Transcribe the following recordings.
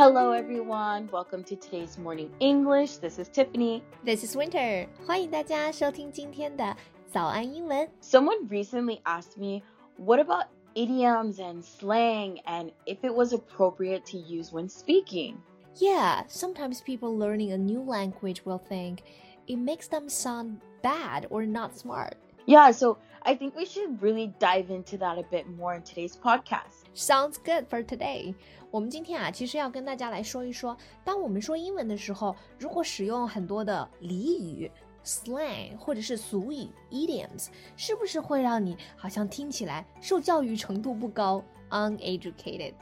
Hello, everyone. Welcome to today's morning English. This is Tiffany. This is Winter. 欢迎大家收听今天的早安英文。 Someone recently asked me, what about idioms and slang and if it was appropriate to use when speaking? Yeah, sometimes people learning a new language will think it makes them sound bad or not smart. Yeah, so I think we should really dive into that a bit more in today's podcast. Sounds good for today. 我们今天啊，其实要跟大家来说一说，当我们说英文的时候，如果使用很多的俚语、slang 或者是俗语 idioms，是不是会让你好像听起来受教育程度不高 uneducated？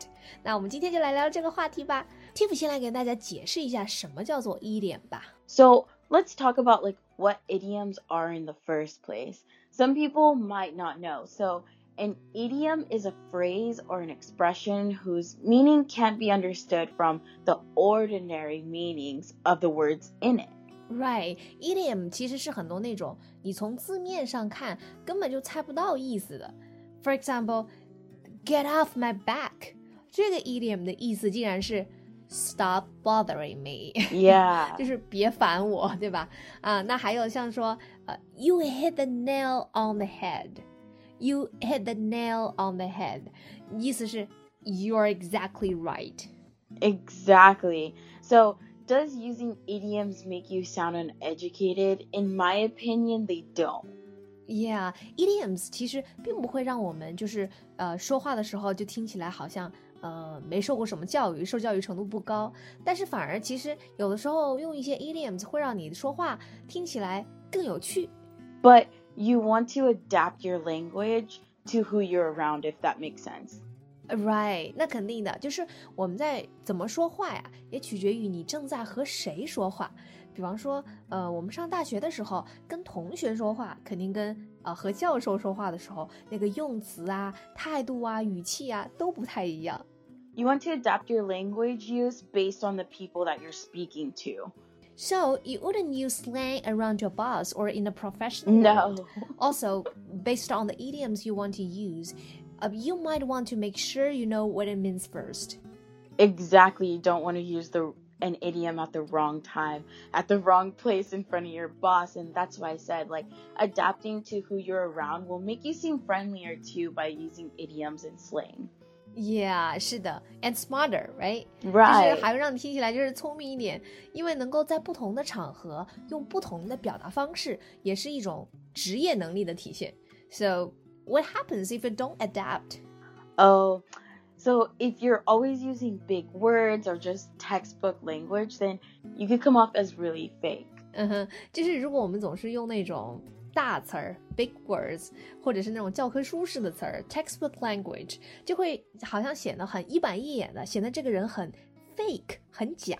那我们今天就来聊这个话题吧。Tiff 先来给大家解释一下什么叫做 idiom 吧。 So let's talk about like what idioms are in the first place. Some people might not know. So an idiom is a phrase or an expression whose meaning can't be understood from the ordinary meanings of the words in it. Right, idiom 其实是很多那种你从字面上看根本就猜不到意思的。For example, get off my back，这个 idiom 的意思竟然是 stop bothering me， Yeah. 就是别烦我，对吧？啊，那还有像说，呃，you hit the nail on the head，you hit the nail on the head，意思是 you're exactly right。 Exactly. So does using idioms make you sound uneducated? In my opinion, they don't. Yeah, idioms 其实并不会让我们就是呃说话的时候就听起来好像呃没受过什么教育，受教育程度不高，但是反而其实有的时候用一些 idioms 会让你说话听起来更有趣。 But you want to adapt your language to who you're around, if that makes sense. Right，那肯定的，就是我们在怎么说话呀，也取决于你正在和谁说话。比方说，呃，我们上大学的时候跟同学说话，肯定跟呃和教授说话的时候，那个用词啊、态度啊、语气啊都不太一样。 You want to adapt your language use based on the people that you're speaking to. So you wouldn't use slang around your boss or in a professional. No. world. Also, based on the idioms you want to use, uh, you might want to make sure you know what it means first. Exactly. You don't want to use the an idiom at the wrong time, at the wrong place in front of your boss. And that's why I said like adapting to who you're around will make you seem friendlier too by using idioms and slang. Yeah，是的，and smarter, right? 就是 Right. 还会让你听起来就是聪明一点，因为能够在不同的场合用不同的表达方式，也是一种职业能力的体现。So what happens if you don't adapt? Oh, so if you're always using big words or just textbook language, then you could come off as really fake. 嗯哼，就是如果我们总是用那种 大词儿 （big words） 或者是那种教科书式的词儿 （textbook language），就会好像显得很一板一眼的，显得这个人很 fake 很假。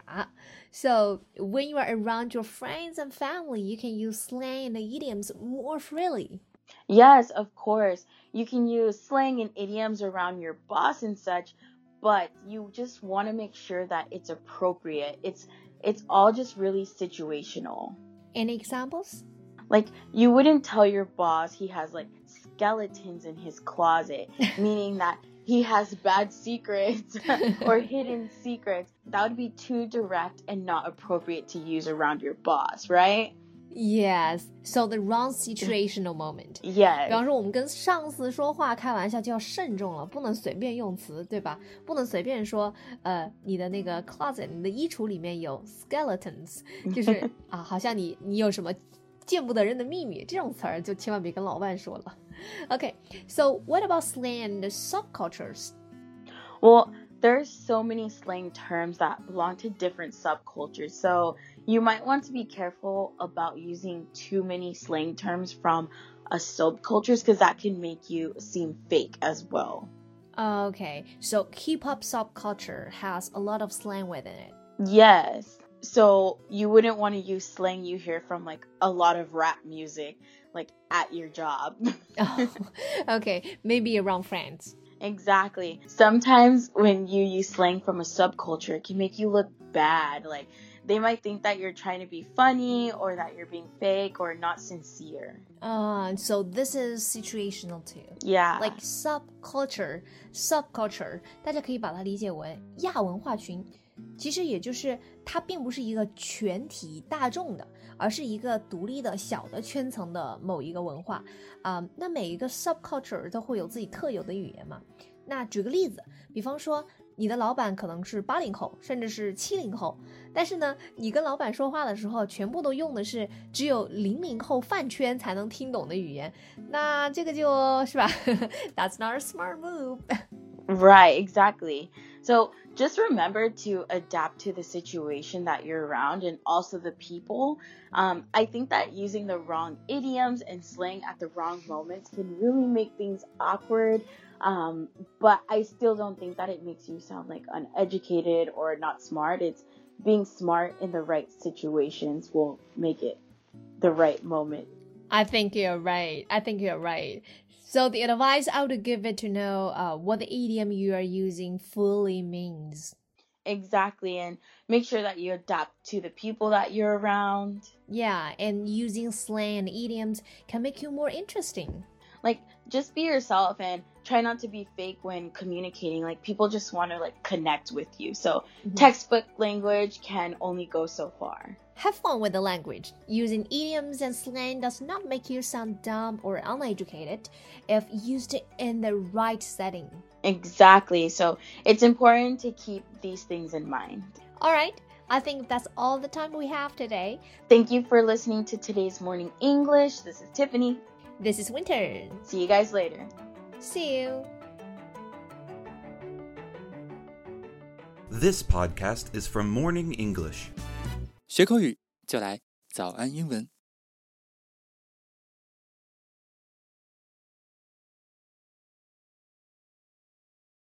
So when you are around your friends and family, you can use slang and idioms more freely. Yes, of course. You can use slang and idioms around your boss and such, but you just want to make sure that it's appropriate. It's it's all just really situational. Any examples? Like you wouldn't tell your boss he has like skeletons in his closet, meaning that he has bad secrets or hidden secrets. That would be too direct and not appropriate to use around your boss, right? Yes. So the wrong situational moment. 比 Yes. 方说，我们跟上司说话开玩笑就要慎重了，不能随便用词，对吧？不能随便说，呃，你的那个 closet，你的衣橱里面有 skeletons，就是啊，好像你你有什么 见不得人的秘密，这种词儿就千万别跟老外说了。OK，so、what about slang and subcultures？ Well, there's so many slang terms that belong to different subcultures, so you might want to be careful about using too many slang terms from a subcultures because that can make you seem fake as well. Okay, so hip-hop subculture has a lot of slang within it. Yes. So you wouldn't want to use slang you hear from like a lot of rap music, like at your job. Oh, okay, maybe around friends. exactly. Sometimes when you use slang from a subculture, it can make you look bad. Like they might think that you're trying to be funny or that you're being fake or not sincere. Uh, so this is situational too. Yeah. Like subculture, subculture，大家可以把它理解为亚文化群。 其实也就是它并不是一个全体大众的，而是一个独立的小的圈层的某一个文化啊。那每一个 subculture 都会有自己特有的语言嘛。那举个例子，比方说。 你的老板可能是八零后，甚至是七零后，但是呢，你跟老板说话的时候，全部都用的是只有零零后饭圈才能听懂的语言，那这个就是吧？That's not a smart move. Right, exactly. So just remember to adapt to the situation that you're around and also the people. Um, I think that using the wrong idioms and slang at the wrong moments can really make things awkward. Um, but I still don't think that it makes you sound like uneducated or not smart. It's being smart in the right situations will make it the right moment. I think you're right. I think you're right. So the advice I would give it to know uh, what the idiom you are using fully means. Exactly, and make sure that you adapt to the people that you're around. Yeah, and using slang and idioms can make you more interesting. Like, just be yourself and try not to be fake when communicating. Like, people just want to, like, connect with you. So, mm-hmm. textbook language can only go so far. Have fun with the language. Using idioms and slang does not make you sound dumb or uneducated if used in the right setting. Exactly. So, it's important to keep these things in mind. All right. I think that's all the time we have today. Thank you for listening to today's morning English. This is Tiffany. This is Winter. See you guys later. See you. This podcast is from Morning English. 学口语就来早安英文。